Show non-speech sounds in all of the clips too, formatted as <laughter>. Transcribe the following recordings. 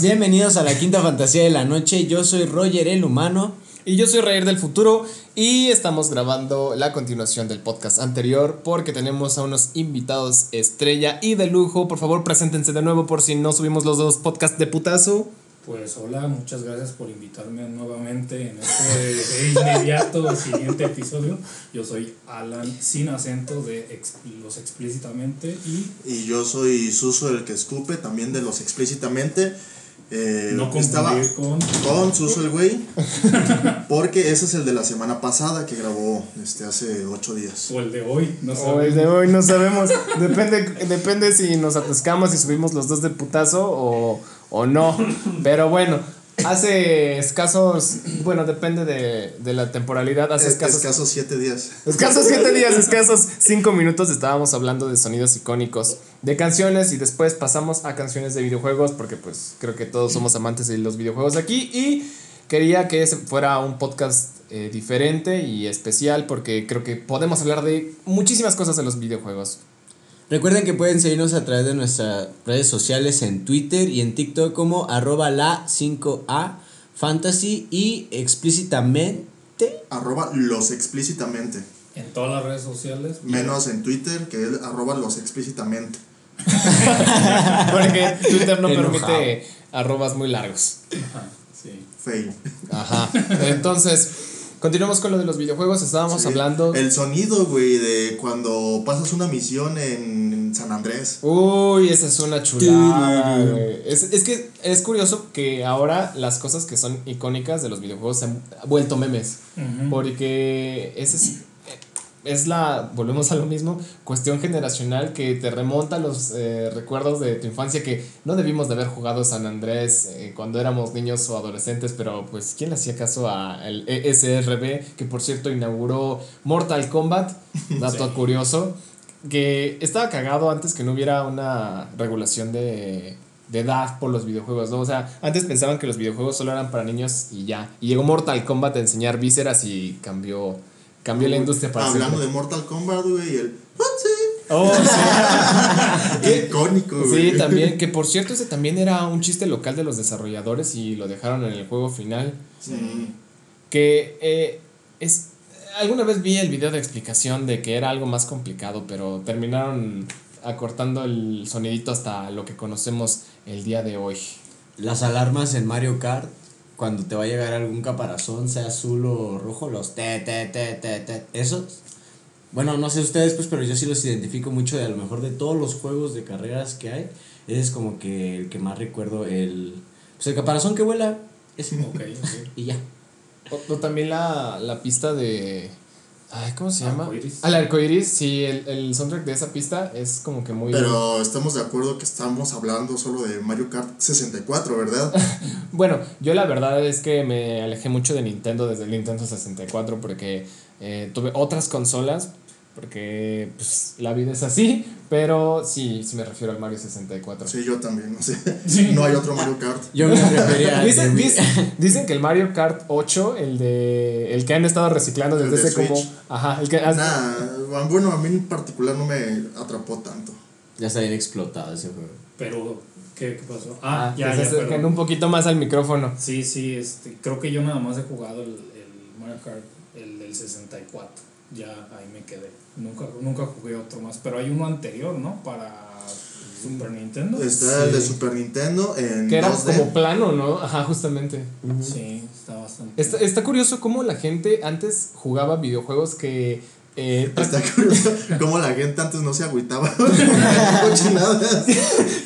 Bienvenidos a la quinta fantasía de la noche. Yo soy Roger el humano. Y yo soy Rayer del futuro y estamos grabando la continuación del podcast anterior porque tenemos a unos invitados estrella y de lujo. Por favor, preséntense de nuevo por si no subimos los dos podcasts de putazo. Pues hola, muchas gracias por invitarme nuevamente en este inmediato siguiente episodio. Yo soy Alan sin acento de Los Explícitamente y... Y yo soy Suso el que escupe, también de Los Explícitamente. Eh, No estaba con... con Suso el güey, porque ese es el de la semana pasada que grabó este, hace ocho días. O el de hoy, no sé. O el de hoy no <laughs> sabemos. Depende, depende si nos atascamos y subimos los dos de putazo o, o no. Pero bueno, hace escasos. Bueno, depende de, de la temporalidad. Hace Es- escasos. escasos siete días. Escasos siete días, escasos cinco minutos estábamos hablando de sonidos icónicos, de canciones y después pasamos a canciones de videojuegos porque pues creo que todos somos amantes de los videojuegos aquí y quería que ese fuera un podcast eh, diferente y especial porque creo que podemos hablar de muchísimas cosas de los videojuegos. Recuerden que pueden seguirnos a través de nuestras redes sociales en Twitter y en TikTok como arroba la 5A fantasy y explícitamente. Arroba los explícitamente. En todas las redes sociales. Menos en Twitter, que es arroba los explícitamente. <laughs> Porque Twitter no Enojado. permite arrobas muy largos. Ajá, sí. Fail. Ajá. Entonces, continuamos con lo de los videojuegos. Estábamos Sí. hablando. El sonido, güey, de cuando pasas una misión en San Andrés. Uy, esa es una chulada. Es, es que es curioso que ahora las cosas que son icónicas de los videojuegos se han vuelto memes. Porque ese es, es la, volvemos a lo mismo, cuestión generacional que te remonta a los eh, recuerdos de tu infancia que no debimos de haber jugado San Andrés eh, cuando éramos niños o adolescentes, pero pues ¿quién le hacía caso a el ESRB que por cierto inauguró Mortal Kombat? <laughs> Dato curioso, que estaba cagado antes que no hubiera una regulación de de edad por los videojuegos, ¿no? O sea, antes pensaban que los videojuegos solo eran para niños y ya. Y llegó Mortal Kombat a enseñar vísceras y cambió, cambió la industria para Hablando siempre. de Mortal Kombat, güey, el. Oh, sí. <laughs> Icónico, güey. Sí, también, que por cierto ese también era un chiste local de los desarrolladores y lo dejaron en el juego final. Sí. Que eh, es... Alguna vez vi el video de explicación de que era algo más complicado, pero terminaron acortando el sonidito hasta lo que conocemos el día de hoy. Las alarmas en Mario Kart, cuando te va a llegar algún caparazón, sea azul o rojo, los te, te, te, te, te, esos. Bueno, no sé ustedes, pues, pero yo sí los identifico mucho de a lo mejor de todos los juegos de carreras que hay. Ese es como que el que más recuerdo, el, pues, el caparazón que vuela. Ese. Ok, ok. <laughs> Y ya. O, o también la, la pista de. Ay, ¿Cómo se llama? Arcoiris. Al arcoiris, sí, el, el soundtrack de esa pista es como que muy. Pero estamos de acuerdo que estamos hablando solo de Mario Kart 64, ¿verdad? <laughs> Bueno, yo la verdad es que me alejé mucho de Nintendo desde el Nintendo 64 porque eh, tuve otras consolas. Porque pues, la vida es así. Pero sí, sí me refiero al Mario 64. Sí, yo también, no sé. Sí. No hay otro Mario Kart. Yo me refería a. Dicen, dicen, dicen que el Mario Kart 8, el de el que han estado reciclando El desde de ese como. Ajá, el que. Nah, bueno, a mí en particular no me atrapó tanto. Ya está bien explotado ese juego. Pero, ¿qué, qué pasó? Ah, Ah, ya, se ya, acerquen pero- un poquito más al micrófono. Sí, sí, este, creo que yo nada más he jugado el, el Mario Kart, el del 64. Ya ahí me quedé. Nunca, nunca jugué otro más. Pero hay uno anterior, ¿no? Para Super Nintendo. Está el de Sí. Super Nintendo en Que era 2D. como plano, ¿no? Ajá, justamente. Sí, está bastante. Está, está curioso cómo la gente antes jugaba videojuegos que. eh, <laughs> Está curioso cómo la gente antes no se agüitaba. <laughs>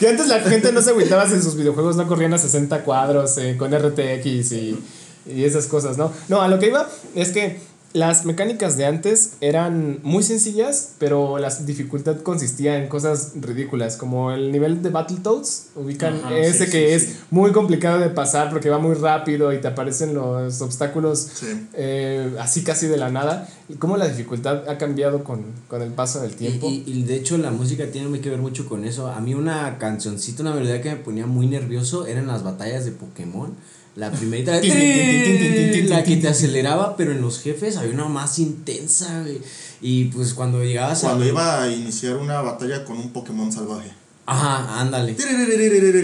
Que antes la gente no se agüitaba si sus videojuegos no corrían a 60 cuadros eh, con RTX y, y esas cosas, ¿no? No, a lo que iba es que las mecánicas de antes eran muy sencillas, pero la dificultad consistía en cosas ridículas, como el nivel de Battletoads, ubican Ajá, ese sí, que sí, es sí. muy complicado de pasar porque va muy rápido y te aparecen los obstáculos Sí. eh, así casi de la nada, y cómo la dificultad ha cambiado con, con el paso del tiempo. Y, y- y de hecho la música tiene que ver mucho con eso. A mí una cancioncita, una melodía que me ponía muy nervioso eran las batallas de Pokémon. La primerita. la que te aceleraba, pero en los jefes había una más intensa. Y pues cuando llegabas Cuando iba a iniciar una batalla con un Pokémon salvaje. Ajá, ándale.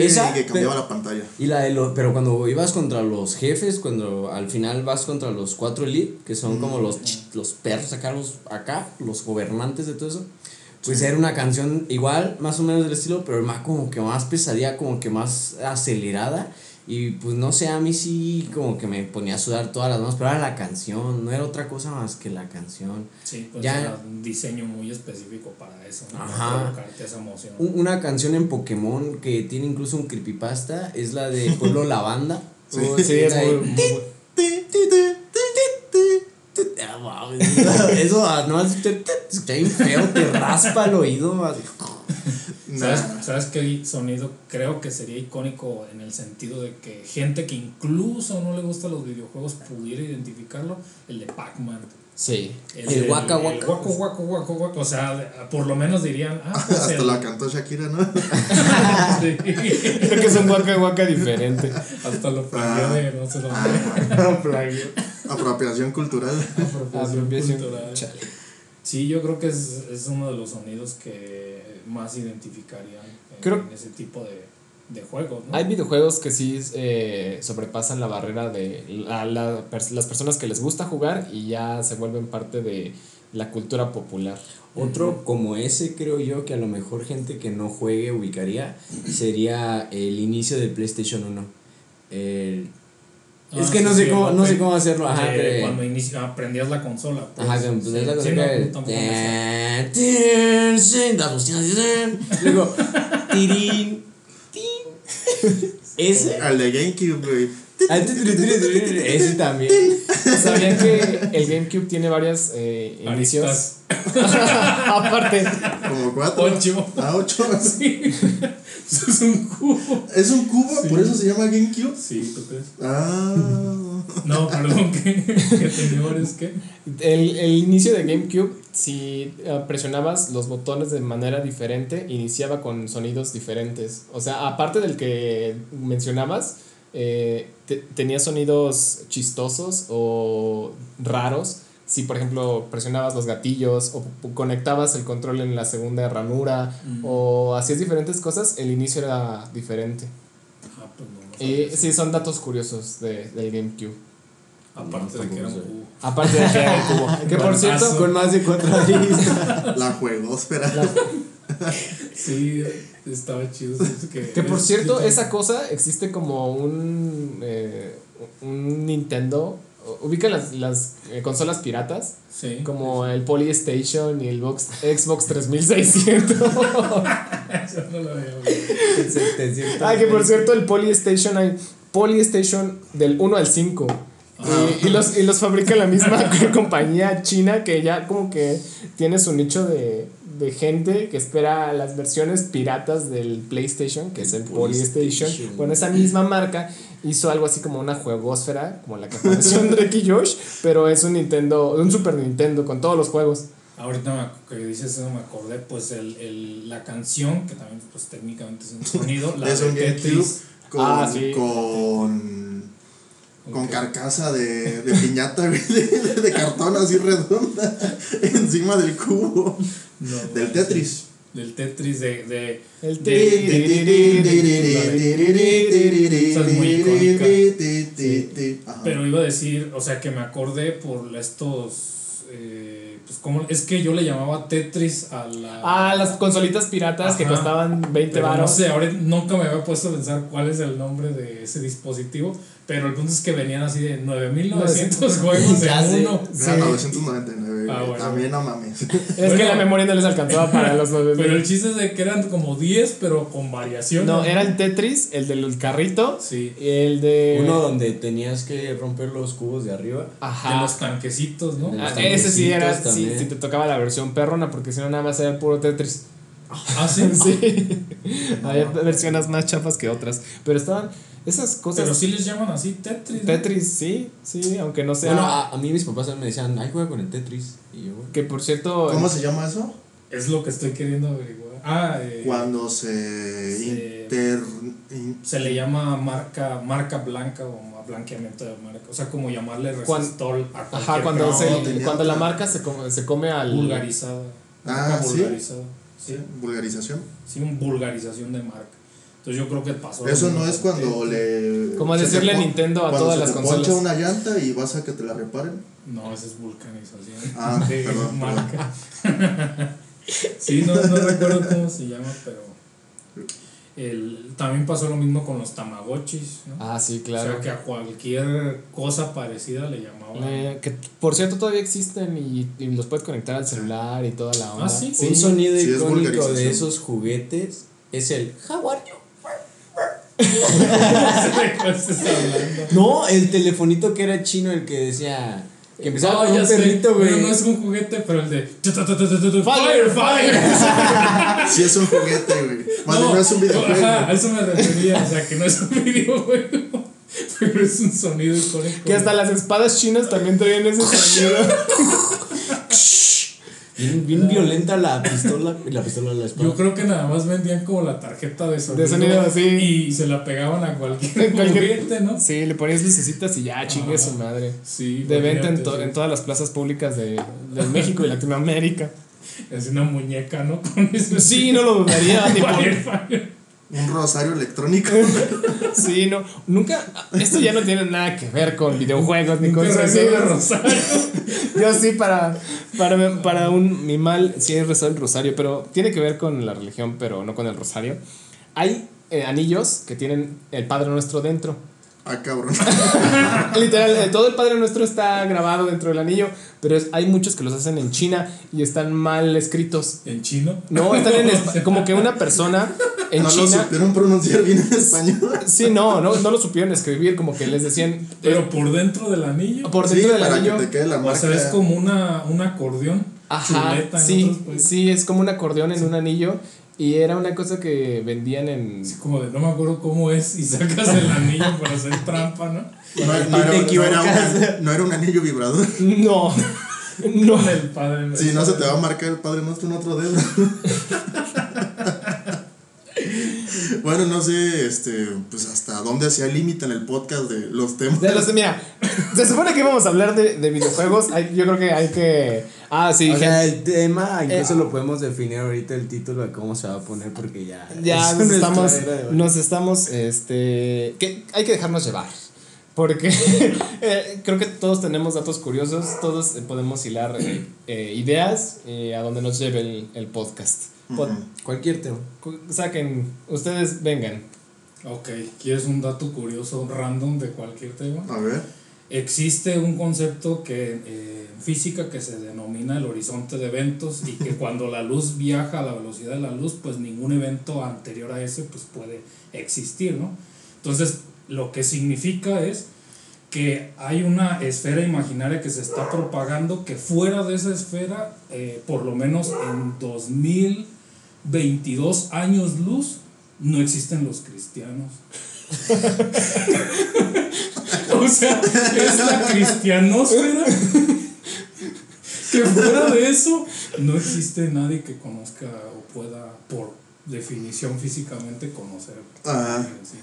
Esa, y que cambiaba la pantalla. De los, pero cuando ibas contra los jefes, cuando al final vas contra los cuatro elite, que son como mm. los, los perros acá, los, acá, los gobernantes de todo eso. Pues era una canción igual, más o menos del estilo, pero más como que más pesadilla, como que más acelerada y pues no sé, a mí sí como que me ponía a sudar todas las manos, pero era la canción, no era otra cosa más que la canción. Sí, pues Ya- era un diseño muy específico para eso, ¿no? Ajá. Para provocarte esa emoción. Un- Una canción en Pokémon que tiene incluso un creepypasta es la de Pueblo <laughs> Lavanda. Sí. Oh, sí, es muy, Eso no bien feo, te raspa el oído. así. <laughs> ¿Sabes, Nah. ¿Sabes qué sonido creo que sería icónico en el sentido de que gente que incluso no le gusta los videojuegos pudiera identificarlo? El de Pac-Man. Sí. El Waka el Waka. Waka Waka Waka Waka. O sea, por lo menos dirían. Ah, <laughs> pues Hasta el- la cantó Shakira, ¿no? <laughs> Sí. Creo que es un Waka Waka diferente. Hasta lo plagió de no sé dónde. <laughs> Apropiación cultural. Apropiación. cultural. Chale. Sí, yo creo que es, es uno de los sonidos que más identificarían en, Creo- en ese tipo de, de juegos, ¿no? Hay videojuegos que sí eh, sobrepasan la barrera de la- la las personas que les gusta jugar y ya se vuelven parte de la cultura popular. Otro como ese, creo yo, que a lo mejor gente que no juegue ubicaría, sería el inicio del PlayStation 1. El- Ah, es que no sé sí, cómo, no sé cómo hacerlo. Ajá, cuando inicia, aprendías la consola. pues. Ajá, que es la tin, las bocinas. Luego, tirín, tin. Ese. Al de GameCube, güey. Ah, Ese también. ¿Sabían que el GameCube tiene varias eh, inicios? <laughs> Aparte, Como cuatro. Ocho. Ah, ocho. <laughs> Sí. <laughs> Es un cubo. ¿Es un cubo? ¿Por eso se llama GameCube? Sí, ¿tú crees? Ah. No, perdón, que tenía varios que. el, el inicio de GameCube, si eh, presionabas los botones de manera diferente, iniciaba con sonidos diferentes. O sea, aparte del que mencionabas, eh, te- tenía sonidos chistosos o raros. Si, por ejemplo, presionabas los gatillos o conectabas el control en la segunda ranura o hacías diferentes cosas, el inicio era diferente. Ah, pues no, no Y sabía. sí, son datos curiosos de, del GameCube. Aparte <laughs> de que era un cubo. Aparte de que era el cubo. Que por cierto, Con más de cuatro <laughs> aristas. La juegosfera. <laughs> Sí, estaba chido. es que, Que por cierto, esa cosa existe como un, eh, un Nintendo. Ubica las, las eh, consolas piratas, Sí. como el Polystation y el Box, Xbox 3600. Eso <laughs> no lo visto. ah, que por cierto, el Polystation hay Polystation del 1 al 5. Y, y los, y los fabrica la misma <laughs> compañía china que ya como que tiene su nicho de, de gente que espera las versiones piratas del PlayStation, que es el Polystation. PlayStation. Bueno, esa misma marca hizo algo así como una juegosfera, como la que apareció en Drake y Josh, pero es un Nintendo, un Super Nintendo con todos los juegos. Ahorita que dices eso me acordé, pues el, el, la canción, que también pues técnicamente es un <laughs> sonido, la es de un GameCube con, Ah, sí. con, carcasa de, de piñata, de, de cartón así redonda <laughs> encima del cubo. No, Del. Tetris. Del Tetris de... de El. Ajá. pero iba a decir, o sea que me acordé por estos... Eh, pues como es que yo le llamaba Tetris a la... Ah, las consolitas piratas que costaban 20 Pero no baros. sé, ahora nunca me había puesto a pensar cuál es el nombre de ese dispositivo, pero el punto es que venían así de 9900 juegos en uno. Era 999, Ah, güey. bueno. También no mames. Es que la memoria no les alcanzaba para los 9 Pero el chiste es de que eran como 10, pero con variaciones. No, era el Tetris, el del carrito, Sí. el de... Uno donde tenías que romper los cubos de arriba. De Ajá. los tanquecitos, ¿no? De Ah, ese sí era, sí, sí te tocaba la versión perrona, porque si no nada más era el puro Tetris. Ah, sí. <laughs> Sí. Había versiones más chafas que otras. Pero estaban esas cosas... Pero sí les llaman así Tetris. ¿no? Tetris, sí, sí, aunque no sea... Bueno, a, a mí mis papás me decían, ay, juega con el Tetris. Y yo, que por cierto... ¿Cómo se llama eso? Es lo que estoy queriendo averiguar. Ah, eh, Cuando se, Se- inter. in- se le llama marca marca blanca o blanqueamiento de marca. O sea, como llamarle resistol a cualquier Ajá, cuando, se, cuando la marca se come, se come al... vulgarizada. Ah, marca ¿sí? vulgarizada. Sí, Vulgarización. sí, un vulgarización de marca. Entonces yo creo que pasó. Eso no es cuando le. Como decirle pon- Nintendo a cuando todas se las te consolas. poncha una llanta y vas a que te la reparen. No, esa es vulcanización. Ah, <laughs> de perdón, marca. <laughs> sí, no, no recuerdo cómo se llama, pero. El, también pasó lo mismo con los tamagotchis, ¿no? Ah, sí, O claro. sea que a cualquier cosa parecida le llamaban. Eh, que por cierto todavía existen y, y los puedes conectar al celular y toda la onda. Ah, sí. Un sonido Sí, icónico de esos juguetes es el How are you? ¿De cuál estás hablando? <laughs> No, el telefonito que era chino, el que decía. Que empezaba Ah, con un perrito, güey. No es un juguete, pero el de. Fire, fire. <laughs> Sí, es un juguete, güey. Bien no es un videojuego. Ajá, a eso me refería. O sea, que no es un videojuego, <laughs> pero es un sonido icónico. Que hasta las espadas chinas también traían ese sonido. Bien, bien violenta la pistola. La pistola de la espada. Yo creo que nada más vendían como la tarjeta de sonido. De sonido, sí. Y se la pegaban a cualquier <laughs> Cualquier- juguete, ¿no? Sí, le ponías lucecitas y ya, chingue su madre. Sí. De venta en, to- sí. en todas las plazas públicas de, de México y Latinoamérica. <laughs> Es una muñeca, ¿no? <laughs> Con ese. Sí, no lo dudaría. ni por-. Un rosario electrónico. <laughs> Sí, no. Nunca. Esto ya no tiene nada que ver con videojuegos ni el sonidos. rosario. <laughs> Yo sí, para, para, para un, mi mal, sí he rezado el rosario, pero tiene que ver con la religión, pero no con el rosario. Hay eh, anillos que tienen el Padre Nuestro dentro. Ah, cabrón. <laughs> Literal, eh, todo el Padre Nuestro está grabado dentro del anillo, pero es- hay muchos que los hacen en China y están mal escritos. ¿En chino? No, están en como que una persona en no lo supieron pronunciar bien en español. Sí, no, no, no lo supieron escribir, como que les decían. Pero por dentro del anillo. por Sí, dentro del para anillo. que te quede la O sea, es como una, un acordeón. Ajá, chuleta sí, otros sí, es como un acordeón en un anillo y era una cosa que vendían en... Así como de no me acuerdo cómo es y sacas el anillo <laughs> para hacer trampa, ¿no? No, era, te no era equivocas. una- no era un anillo vibrador. No, <laughs> no. El padre. Si no se te va a marcar el Padre Nuestro en otro dedo. <laughs> <laughs> bueno, no sé, este, pues hasta dónde hacía el límite en el podcast de los temas. De los- mira, se supone que íbamos a hablar de, de videojuegos, hay- yo creo que hay que... Ah, sí, O gente- sea, el tema incluso Eh, lo podemos definir ahorita el título de cómo se va a poner porque ya. <laughs> ya es nos estamos, nos estamos, este, que hay que dejarnos llevar. Porque <laughs> eh, creo que todos tenemos datos curiosos, todos eh, podemos hilar eh, eh, ideas eh, a donde nos lleve el, el podcast. Pod- Cualquier tema. Saquen, ustedes vengan. Ok, ¿quieres un dato curioso random de cualquier tema? A ver. Existe un concepto que eh, en física que se denomina el horizonte de eventos y que <laughs> cuando la luz viaja a la velocidad de la luz, pues ningún evento anterior a ese pues puede existir, ¿no? Entonces, lo que significa es que hay una esfera imaginaria que se está propagando que fuera de esa esfera, eh, por lo menos en 2022 años luz, no existen los cristianos. <laughs> o sea, es la cristianósfera. que fuera de eso, no existe nadie que conozca o pueda, por definición físicamente, conocer. Ah. Sí.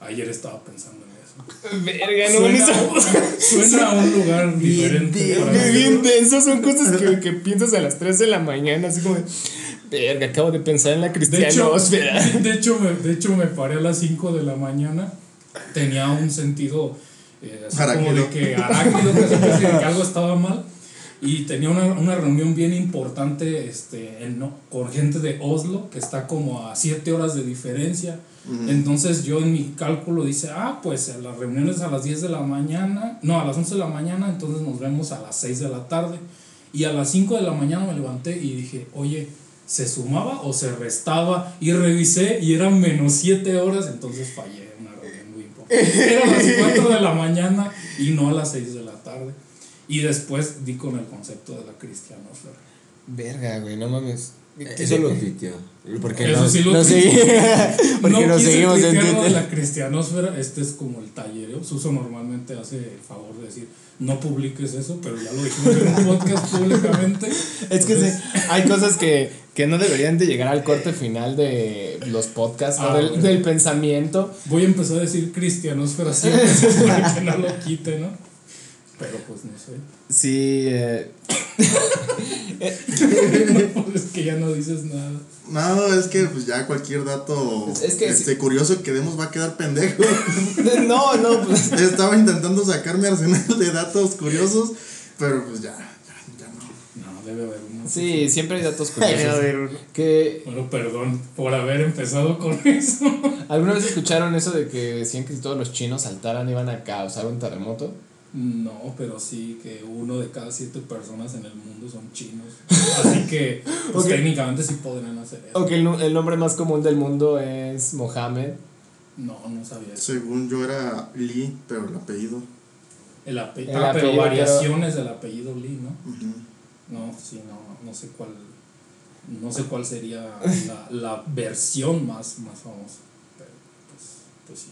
Ayer estaba pensando en eso. Verga, no Suena, suena a un lugar diferente. Bien, bien denso, son cosas que, que piensas a las 3 de la mañana, así como de, verga, acabo de pensar en la De hecho, cristianósfera. <laughs> de, hecho me, de hecho, me paré a las 5 de la mañana. Tenía un sentido eh, así como de que arácnido, que <laughs> algo estaba mal. Y tenía una, una reunión bien importante este, en, no, con gente de Oslo, que está como a 7 horas de diferencia. Entonces yo en mi cálculo dice, ah, pues la reunión es a las 10 de la mañana, no, a las 11 de la mañana, entonces nos vemos a las 6 de la tarde. Y a las 5 de la mañana me levanté y dije, oye, ¿se sumaba o se restaba? Y revisé y eran menos 7 horas, entonces fallé una reunión muy importante. Era a las <laughs> 4 de la mañana y no a las 6 de la tarde. Y después di con el concepto de la cristianosfera. Verga, güey, no mames. Eso lo tuiteó. Porque Eso no, sí lo no tuiteó. segui- <laughs> porque no nos seguimos en Twitter. la cristianosfera, este es como el tallereo. Suso normalmente hace el favor de decir, no publiques eso, pero ya lo dijimos en un podcast <laughs> públicamente. Es que sí, Entonces, hay cosas que, que no deberían de llegar al corte final de los podcasts Ah, o del, bueno. del pensamiento. Voy a empezar a decir cristianosfera siempre <laughs> para que no lo quite, ¿no? Pero pues no sé. Sí, eh, <laughs> es que ya no dices nada. No, es que pues ya cualquier dato Es que este, curioso que demos va a quedar pendejo. <laughs> No, no, pues. Estaba intentando sacar mi arsenal de datos curiosos, pero pues ya, ya, ya no. No, debe haber uno. Sí, siempre hay datos Debe curiosos. haber uno. Que Bueno, perdón por haber empezado con eso. ¿Alguna vez escucharon eso de que decían que si todos los chinos saltaran iban a causar un terremoto? No, pero sí que uno de cada siete personas en el mundo son chinos. <laughs> Así que, pues Ok. técnicamente sí podrían hacer eso. O que el, nu- el nombre más común del mundo es Mohammed. No, no sabía eso. Según yo era Lee, pero el apellido. El ape- El ah, pero apellido, variaciones del apellido Lee, ¿no? No, sí, no, no sé cuál. No sé cuál sería la, la versión más, más famosa. Pero, pues, pues sí,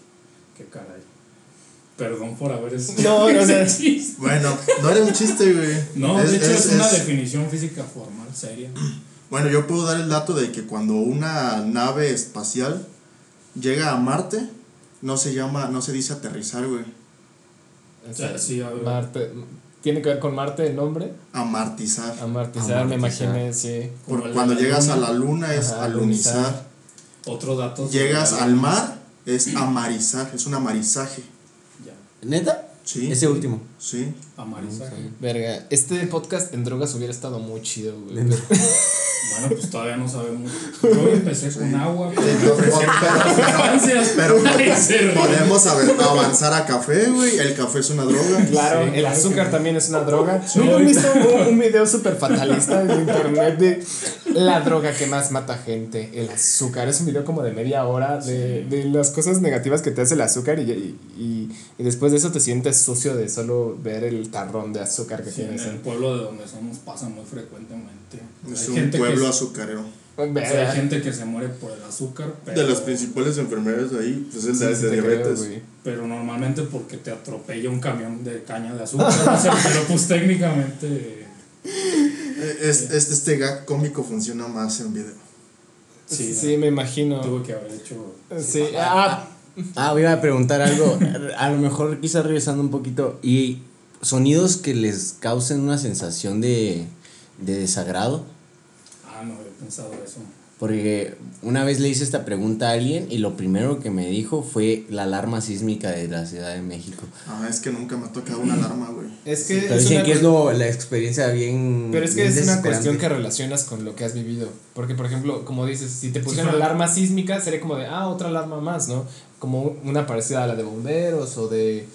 qué caray. Perdón por haber hecho No, no, <laughs> ese no. chiste. Bueno, no era un chiste, güey. No, Es- de hecho es, es- una es- definición física formal, seria. Bueno, yo puedo dar el dato de que cuando una nave espacial llega a Marte, no se llama, no se dice aterrizar, güey. O sea, sí, a ver. Marte. ¿Tiene que ver con Marte el nombre? Amartizar. Amartizar, me Amartizar. imaginé, sí. Por- cuando llegas luna. a la luna es Ajá, alunizar. alunizar. Otro dato. Llegas al mar es amarizar, es un amarizaje. Ya, ¿Neta? Sí. Ese último. Sí. amarizaje. Verga, este podcast en drogas hubiera estado muy chido, güey. <laughs> Bueno, pues todavía no sabemos. Yo empecé con agua. Con pero-. <laughs> Podemos avanzar a café, güey. El café es una droga. Claro, Sí, el claro azúcar que- también es una droga. ¿Nunca han ahorita- visto un, un video súper fatalista en internet de la droga que más mata gente? El azúcar. Es un video como de media hora de, de las cosas negativas que te hace el azúcar y, y, y- y después de eso te sientes sucio de solo ver el tarrón de azúcar que Sí, en tienes. el en- pueblo de donde somos pasa muy frecuentemente. Es Hay un gente pueblo que, azucarero. o sea, Verga. hay gente que se muere por el azúcar, pero, De las principales enfermedades ahí, pues es Sí, la sí de creo, diabetes. pero normalmente porque te atropella un camión de caña de azúcar. <laughs> o sea, pero pues técnicamente Es- este, este gag cómico funciona más en video. sí, Sí, me imagino. tuve que haber hecho. Sí, ah, Ah, iba a preguntar algo. A lo mejor quizás regresando un poquito. ¿Y sonidos que les causen una sensación de, de desagrado? Ah, no había pensado eso. Porque una vez le hice esta pregunta a alguien y lo primero que me dijo fue la alarma sísmica de la Ciudad de México. Ah, es que nunca me ha tocado una alarma, güey. <clears throat> es que Pero es dicen una que es lo, la experiencia bien. Pero es que es una cuestión que relacionas con lo que has vivido. Porque, por ejemplo, como dices, si te pusieran fuera- alarma sísmica, sería como de, ah, otra alarma más, ¿no? Como una parecida a la de bomberos o de.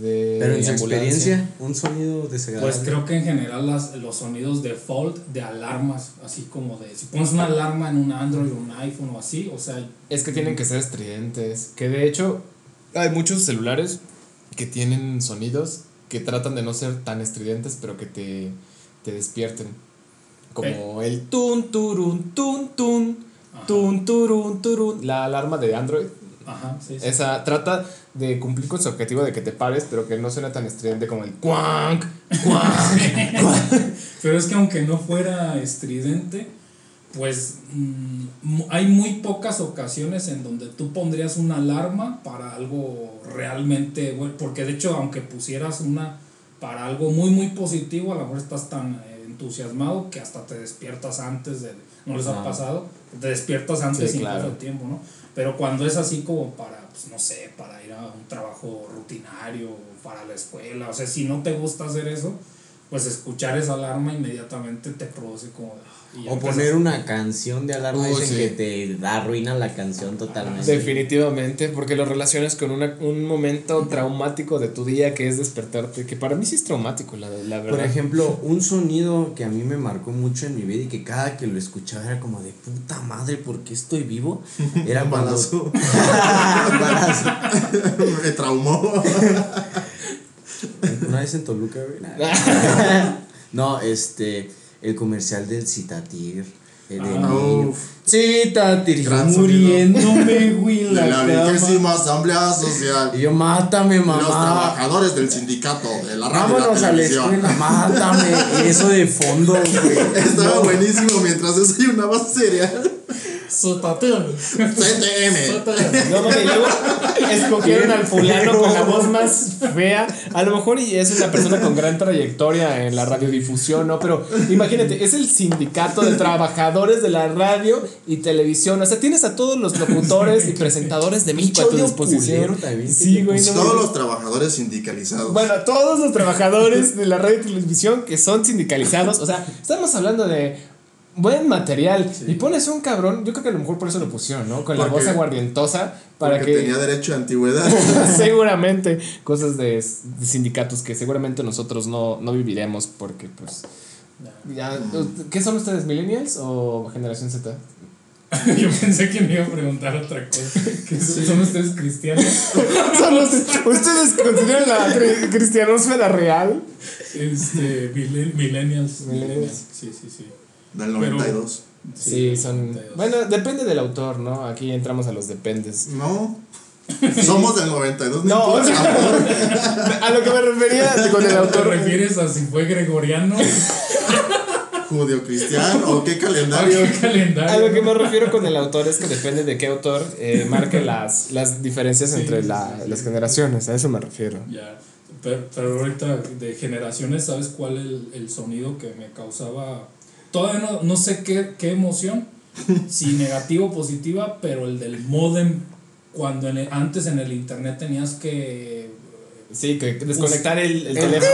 De Pero en su experiencia, un sonido desagradable. Pues creo que en general las, los sonidos default de alarmas, así como de si pones una alarma en un Android o un iPhone o así, o sea, Es que tienen que ser estridentes. Que de hecho, hay muchos celulares que tienen sonidos que tratan de no ser tan estridentes, pero que te, te despierten. Como el tun, turun, tun, tun, Ajá. tun, turun, turun. La alarma de Android. Ajá, sí, sí. Esa trata de cumplir con su objetivo de que te pares, pero que no suena tan estridente como el cuank, cuank. <laughs> Pero es que aunque no fuera estridente, pues mm, hay muy pocas ocasiones en donde tú pondrías una alarma para algo realmente bueno, porque de hecho aunque pusieras una para algo muy muy positivo, a lo mejor estás tan eh, entusiasmado que hasta te despiertas antes de no les ha pasado, te despiertas antes Sí, incluso claro. de tiempo, ¿no? Pero cuando es así como para, pues no sé, para ir a un trabajo rutinario, para la escuela, o sea, si no te gusta hacer eso, pues escuchar esa alarma inmediatamente te produce como... y O poner una canción de alarma dicen sí. que te da arruina la canción totalmente. Definitivamente, porque lo relacionas con una, un momento traumático de tu día que es despertarte, que para mí sí es traumático, la, la verdad. Por ejemplo, un sonido que a mí me marcó mucho en mi vida y que cada que lo escuchaba era como de puta madre, ¿por qué estoy vivo? Era <laughs> cuando. balazo. <laughs> Balazo. <laughs> me traumó. Una vez en Toluca, güey. <laughs> Nah. no, este. El comercial del Citatir. El de Ah, niño. Citatir. muriéndome, güey, De la, vigésima asamblea social. Y yo, mátame, Los mamá. trabajadores del sindicato de la radio Vámonos la a la escuela, mátame. Y <laughs> eso de fondo, güey. Estaba No. buenísimo mientras desayunaba cereal. Sotateo. <laughs> CTM. No, mames, y luego escogieron al fulano con la voz más fea. A lo mejor y es una persona con gran trayectoria en la radiodifusión, ¿no? Pero imagínate, es el sindicato de trabajadores de la radio y televisión. O sea, tienes a todos los locutores y presentadores de México a tu disposición. culero también, ¿qué Sí, güey. no Todos los trabajadores sindicalizados. Bueno, todos los trabajadores de la radio y televisión que son sindicalizados, o sea, estamos hablando de buen material y pones un cabrón, yo creo que a lo mejor por eso lo pusieron, ¿no? Con la voz aguardientosa para porque que tenía derecho a antigüedad. <laughs> seguramente cosas de, de sindicatos que seguramente nosotros no, no viviremos porque pues ya, ¿qué son ustedes millennials o generación Z? <laughs> Yo pensé que me iba a preguntar otra cosa. ¿Que son son ustedes cristianos? <laughs> Son los- ¿Ustedes consideran la cri- cristianósfera real? Este, millen- millennials. Millennials. Millennials. Sí, sí, sí. Del Pero- 92. Sí, son 92. bueno, depende del autor, ¿no? Aquí entramos a los dependes. No. <laughs> Somos del 92. No, o importa. sea, a lo que me refería <laughs> con el ¿Te autor. refieres a si fue gregoriano? <laughs> Judío cristiano o qué ¿A calendario. qué calendario? A lo que me refiero con el autor es que depende de qué autor eh, marque las, las diferencias Sí, entre sí, la- sí, sí. las generaciones. A eso me refiero. Ya, pero, pero ahorita de generaciones, ¿sabes cuál el, el sonido que me causaba? Todavía no, no sé qué, qué emoción, <laughs> si negativo o positiva, pero el del modem, cuando en el- antes en el internet tenías que... Sí, que desconectar el, el El- teléfono.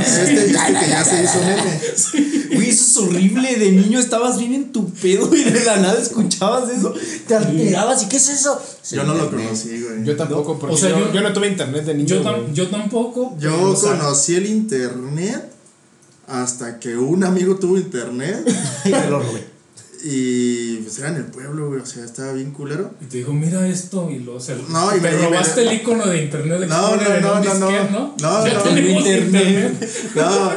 Este que ya se hizo <laughs> meme. Güey, eso es horrible. De niño estabas bien en tu pedo y de la nada escuchabas eso. Te alterabas. ¿Y qué es eso? Yo no lo conocí, güey. Yo tampoco, porque O sea, yo, yo- no tuve internet de niño. Yo, güey. tam- yo tampoco. Yo pero, o sea, conocí el internet hasta que un amigo tuvo internet <laughs> Y te lo robé. y pues era en el pueblo, güey. O sea, estaba bien culero. Y te dijo, mira esto, y lo se No, y te me- y me- robaste el icono de internet No, Explorer no, no, no, no. ¿no? No, Ya no, tenemos internet. No,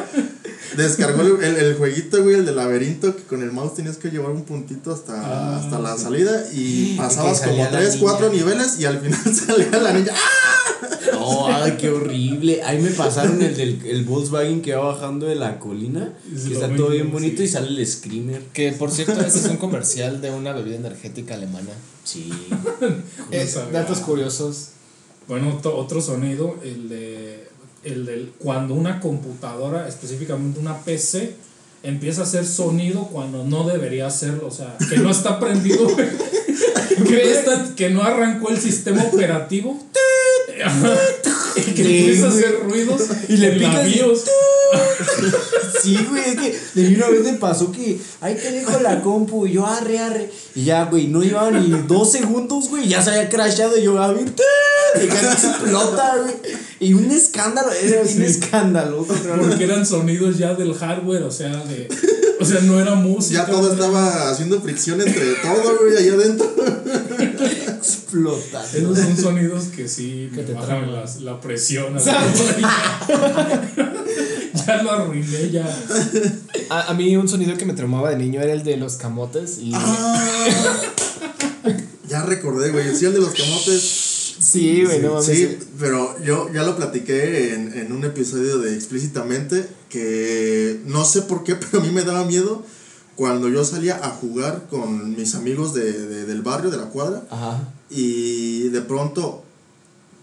descargó el, el, el jueguito, güey, el del laberinto, que con el mouse tenías que llevar un puntito hasta, Ah, hasta la sí. salida y pasabas como la 3, 4 niña. niveles y al final <laughs> salía la niña. ¡Ah! No, ay, qué horrible. Ahí me pasaron el del el Volkswagen que va bajando de la colina. Es Que está mismo, todo bien sí. bonito y sale el screamer. Que por cierto, ese es un comercial de una bebida energética alemana. Sí. <laughs> Eh, sabía. datos curiosos. Bueno, otro, otro sonido, el de el del cuando una computadora, específicamente una PC, empieza a hacer sonido cuando no debería hacerlo, o sea, que no está prendido, <laughs> que, no está- que no arrancó el sistema operativo. <laughs> Y que Sí, empieza a hacer ruidos Y le picas y- BIOS. <laughs> Sí, güey, es que de mí una vez me pasó que ahí te dejo la compu y yo arre, arre. Y ya, güey, no llevaba ni dos segundos, güey, ya se había crashado y yo, a ver, de que explota, güey. Y un escándalo, era un escándalo. Porque eran sonidos ya del hardware, o sea, de. O sea, no era música. Ya todo estaba haciendo fricción entre todo, güey, allá adentro. <laughs> Explota. Esos son sonidos que sí Que me te bajan las- la presión. <laughs> <laughs> ya lo arruiné, ya. A, a mí un sonido que me traumaba de niño era el de los camotes. Y Ah. Ya recordé, güey. Sí, el de los camotes. sí, güey, no mames. Sí, pero yo ya lo platiqué en, en un episodio de Explícitamente que no sé por qué, pero a mí me daba miedo cuando yo salía a jugar con mis amigos de, de- del barrio, de la cuadra, Ajá. y de pronto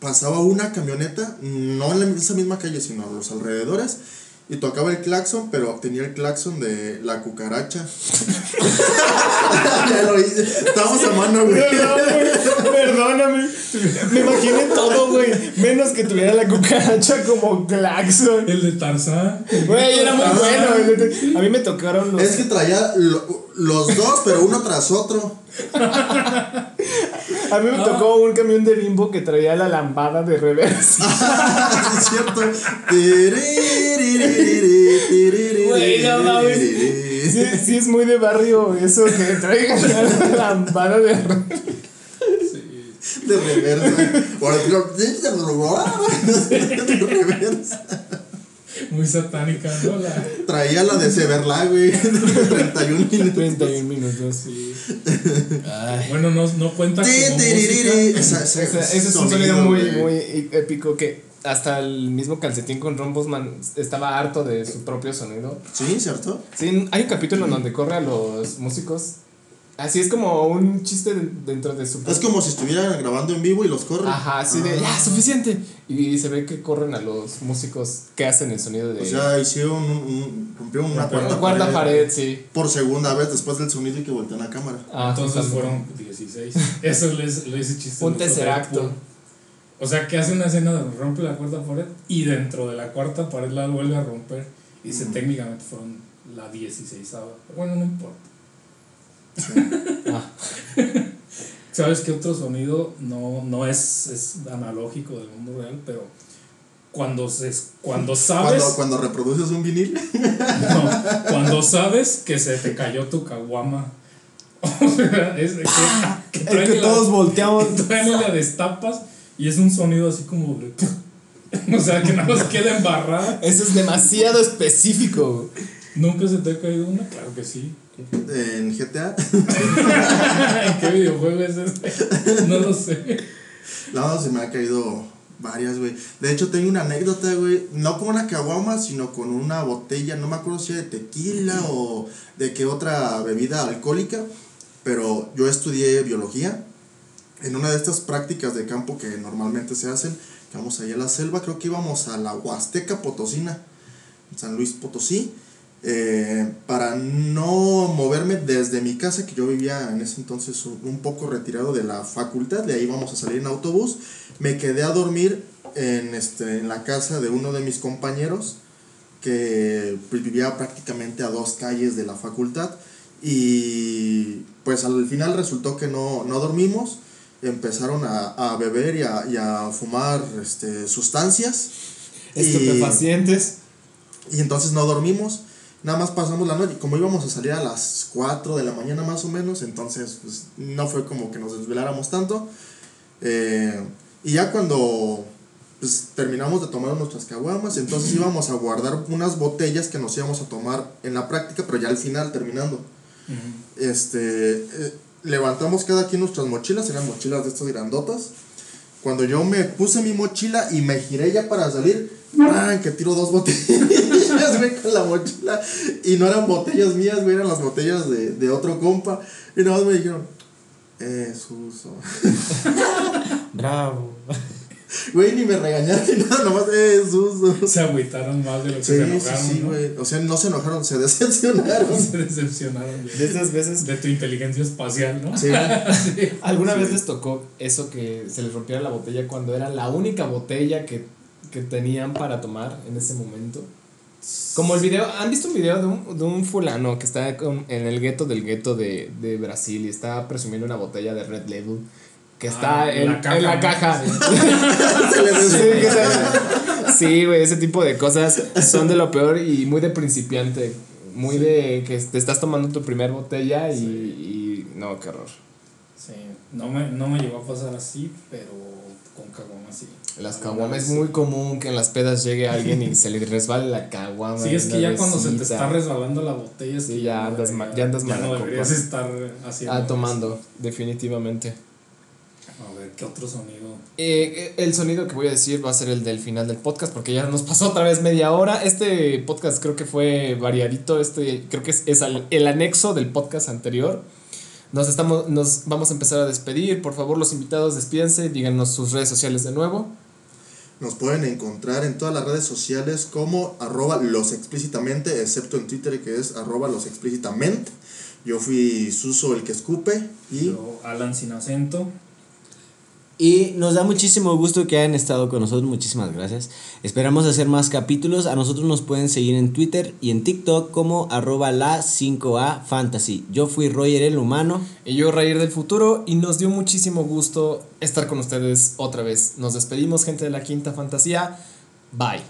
pasaba una camioneta, no en la- esa misma calle, sino a los alrededores, y tocaba el claxon, pero tenía el claxon de la cucaracha. <laughs> ya lo hice. Estábamos a mano, güey. Perdóname. Me imaginé todo, güey. Menos que tuviera la cucaracha como claxon. El de Tarzán. Güey, era muy Ah. bueno. A mí me tocaron los. Es que traía lo- los dos, pero uno tras otro. <laughs> A mí me tocó un camión de bimbo que traía la lambada de reversa. <laughs> Sí, es cierto. Güey, no mames. Sí, sí, es muy de barrio eso que traigan la lambada de reversa. De reversa. <laughs> De reversa. Muy satánica, ¿no? La, <laughs> Traía la de Severla, güey. <laughs> De 31 minutos. 31 minutos. sí. Ay. Bueno, no, no cuenta como Tiririrí. música. Esa- Ese, es un sonido muy, güey. muy épico que hasta el mismo calcetín con Ron Bosman estaba harto de su propio sonido. Sí, ¿cierto? Sí, hay un capítulo en donde corre a los músicos Así es como un chiste de- dentro de su. Es como si estuvieran grabando en vivo y los corren. Ajá, así de, Ah. ya, suficiente. Y se ve que corren a los músicos que hacen el sonido de. O sea, hicieron un, un- rompieron una cuarta, cuarta pared, sí. Por segunda vez después del sonido y que voltean la cámara. Ah, Entonces fueron 16. <laughs> Eso les, le hice chiste. Un tesseracto. Deadpool. O sea, que hace una escena donde rompe la cuarta pared y dentro de la cuarta pared la vuelve a romper. Y dice, técnicamente fueron la 16 Bueno, no importa. Ah. ¿Sabes qué otro sonido no, no es, es analógico del mundo real? Pero cuando, se, cuando <laughs> sabes... Cuando, cuando reproduces un vinil. <laughs> No, cuando sabes que se te cayó tu caguama. <laughs> O sea, es de que, que la- todos volteamos. que la destapas y es un sonido así como de. O sea, que nada más queda embarrada. Eso es demasiado específico. ¿Nunca se te ha caído una? Claro que sí. En GTA. ¿En <laughs> qué videojuego es este? No lo sé. No, se me ha caído varias, güey. De hecho, tengo una anécdota, güey. No con una caguama, sino con una botella. No me acuerdo si era de tequila o de qué otra bebida alcohólica. Pero yo estudié biología. En una de estas prácticas de campo que normalmente se hacen, que vamos allá a la selva, creo que íbamos a la Huasteca Potosina, en San Luis Potosí. Eh, para no moverme desde mi casa, que yo vivía en ese entonces un, poco retirado de la facultad, de ahí íbamos a salir en autobús, me quedé a dormir en, este, en la casa de uno de mis compañeros, que pues, vivía prácticamente a dos calles de la facultad, y pues al final resultó que no, no dormimos, empezaron a, a beber y a, y a fumar este, sustancias. y- Estupefacientes. y entonces no dormimos, nada más pasamos la noche. Como íbamos a salir a las 4 de la mañana más o menos, entonces pues, no fue como que nos desveláramos tanto. Eh, y ya cuando pues, terminamos de tomar nuestras caguamas, entonces íbamos a guardar unas botellas que nos íbamos a tomar en la práctica, pero ya al final terminando. Este, eh, levantamos cada quien nuestras mochilas, eran mochilas de estas grandotas. Cuando yo me puse mi mochila y me giré ya para salir, ¡ah! que tiro dos botellas, güey, con la mochila. Y no eran botellas mías, güey, eran las botellas de, de otro compa. Y nada más me dijeron, eh, Suso. <laughs> Bravo. Güey, ni me regañaron ni nada, nomás, eh, Suso. Se agüitaron más de lo que Sí, se sí, enojaron. sí, ¿no? güey. O sea, no se enojaron, se decepcionaron. <laughs> Se decepcionaron de, De esas veces. de tu inteligencia espacial, ¿no? <laughs> Sí. ¿Alguna Sí. vez les tocó eso que se les rompiera la botella cuando era la única botella que, que tenían para tomar en ese momento? Como el video, ¿han visto un video de un, de un fulano que está con- en el gueto del gueto de, de Brasil y está presumiendo una botella de Red Label que está Ah, en, la caja, en la caja? <laughs> Sí, güey, ese tipo de cosas son de lo peor y muy de principiante. Muy de que te estás tomando tu primer botella y, y no, qué horror. Sí, no me, no me llegó a pasar así, pero con caguama sí. Las caguamas es muy común que en las pedas llegue alguien y se le resbale la caguama. Sí, es que ya cuando se te está resbalando la botella, Sí, ya no andas ma- ya andas ya no mala deberías estar haciendo. Ah, tomando, definitivamente. eso. A ver, ¿qué otro sonido? Eh, el sonido que voy a decir va a ser el del final del podcast porque ya nos pasó otra vez media hora. Este podcast creo que fue variadito, este creo que es, es al- el anexo del podcast anterior. Nos, estamos, nos vamos a empezar a despedir. Por favor, los invitados, despídense, díganos sus redes sociales de nuevo. Nos pueden encontrar en todas las redes sociales como arroba los explícitamente, excepto en Twitter que es arroba los explícitamente. Yo fui Suso el que escupe y Yo, Alan sin acento. Y nos da muchísimo gusto que hayan estado con nosotros, muchísimas gracias. Esperamos hacer más capítulos. A nosotros nos pueden seguir en Twitter y en TikTok como arroba la 5A Fantasy. Yo fui Roger el humano. Y yo, Raír del Futuro, y nos dio muchísimo gusto estar con ustedes otra vez. Nos despedimos, gente de la Quinta Fantasía. Bye.